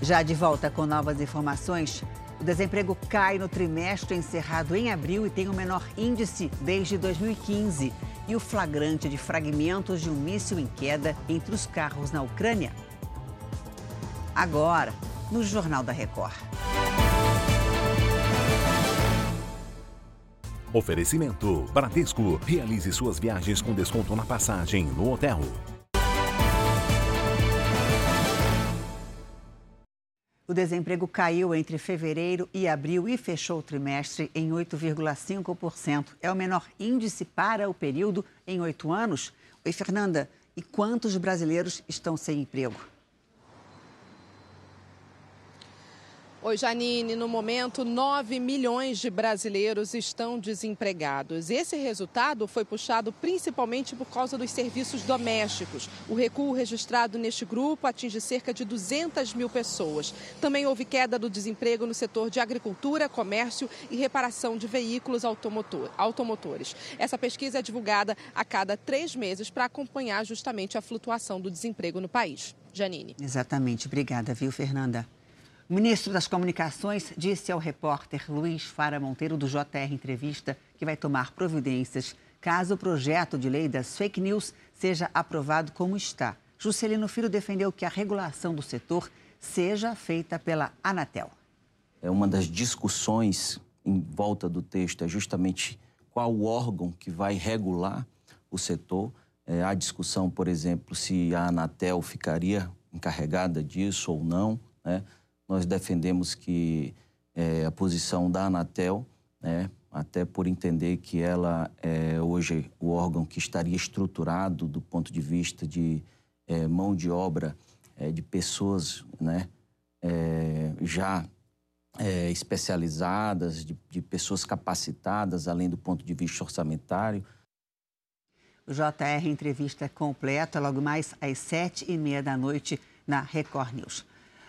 Já de volta com novas informações, o desemprego cai no trimestre encerrado em abril e tem o menor índice desde 2015. E o flagrante de fragmentos de um míssil em queda entre os carros na Ucrânia. Agora, no Jornal da Record. Oferecimento: Bradesco. Realize suas viagens com desconto na passagem no hotel. O desemprego caiu entre fevereiro e abril e fechou o trimestre em 8,5%. É o menor índice para o período em oito anos. Oi, Fernanda, e quantos brasileiros estão sem emprego? Oi, Janine. No momento, 9 milhões de brasileiros estão desempregados. Esse resultado foi puxado principalmente por causa dos serviços domésticos. O recuo registrado neste grupo atinge cerca de 200 mil pessoas. Também houve queda do desemprego no setor de agricultura, comércio e reparação de veículos automotor, automotores. Essa pesquisa é divulgada a cada três meses para acompanhar justamente a flutuação do desemprego no país. Janine. Exatamente. Obrigada, viu, Fernanda? O ministro das Comunicações disse ao repórter Luiz Fara Monteiro, do JR Entrevista, que vai tomar providências caso o projeto de lei das fake news seja aprovado como está. Juscelino Filho defendeu que a regulação do setor seja feita pela Anatel. É uma das discussões em volta do texto é justamente qual o órgão que vai regular o setor. É, há discussão, por exemplo, se a Anatel ficaria encarregada disso ou não. Né? Nós defendemos que é, a posição da Anatel, né, até por entender que ela é hoje o órgão que estaria estruturado do ponto de vista de é, mão de obra é, de pessoas né, é, já é, especializadas, de, de pessoas capacitadas, além do ponto de vista orçamentário. O JR Entrevista completa logo mais às sete e meia da noite na Record News.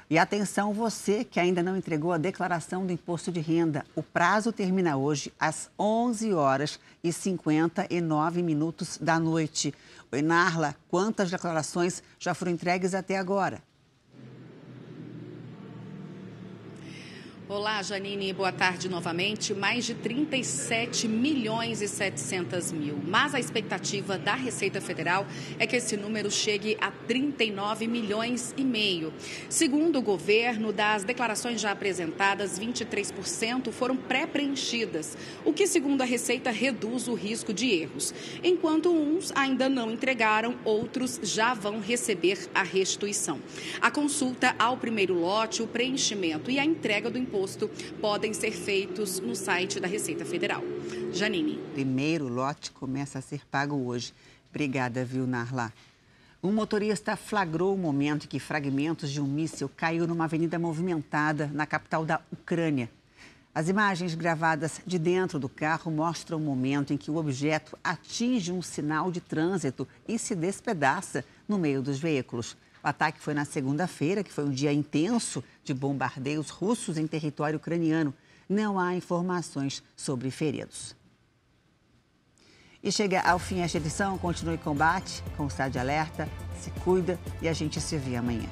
E atenção você que ainda não entregou a declaração do imposto de renda. O prazo termina hoje às 11 horas e 59 minutos da noite. Oi, Narla, quantas declarações já foram entregues até agora? Olá, Janine, boa tarde novamente. Mais de 37 milhões e 700 mil. Mas a expectativa da Receita Federal é que esse número chegue a 39 milhões e meio. Segundo o governo, das declarações já apresentadas, 23% foram pré-preenchidas, o que, segundo a Receita, reduz o risco de erros. Enquanto uns ainda não entregaram, outros já vão receber a restituição. A consulta ao primeiro lote, o preenchimento e a entrega do imposto imposto podem ser feitos no site da Receita Federal. Janine. Primeiro lote começa a ser pago hoje. Obrigada, viu, Narla. Um motorista flagrou o momento em que fragmentos de um míssil caiu numa avenida movimentada na capital da Ucrânia. As imagens gravadas de dentro do carro mostram o momento em que o objeto atinge um sinal de trânsito e se despedaça no meio dos veículos. O ataque foi na segunda-feira, que foi um dia intenso de bombardeios russos em território ucraniano. Não há informações sobre feridos. E chega ao fim esta edição. Continue combate com o de Alerta. Se cuida e a gente se vê amanhã.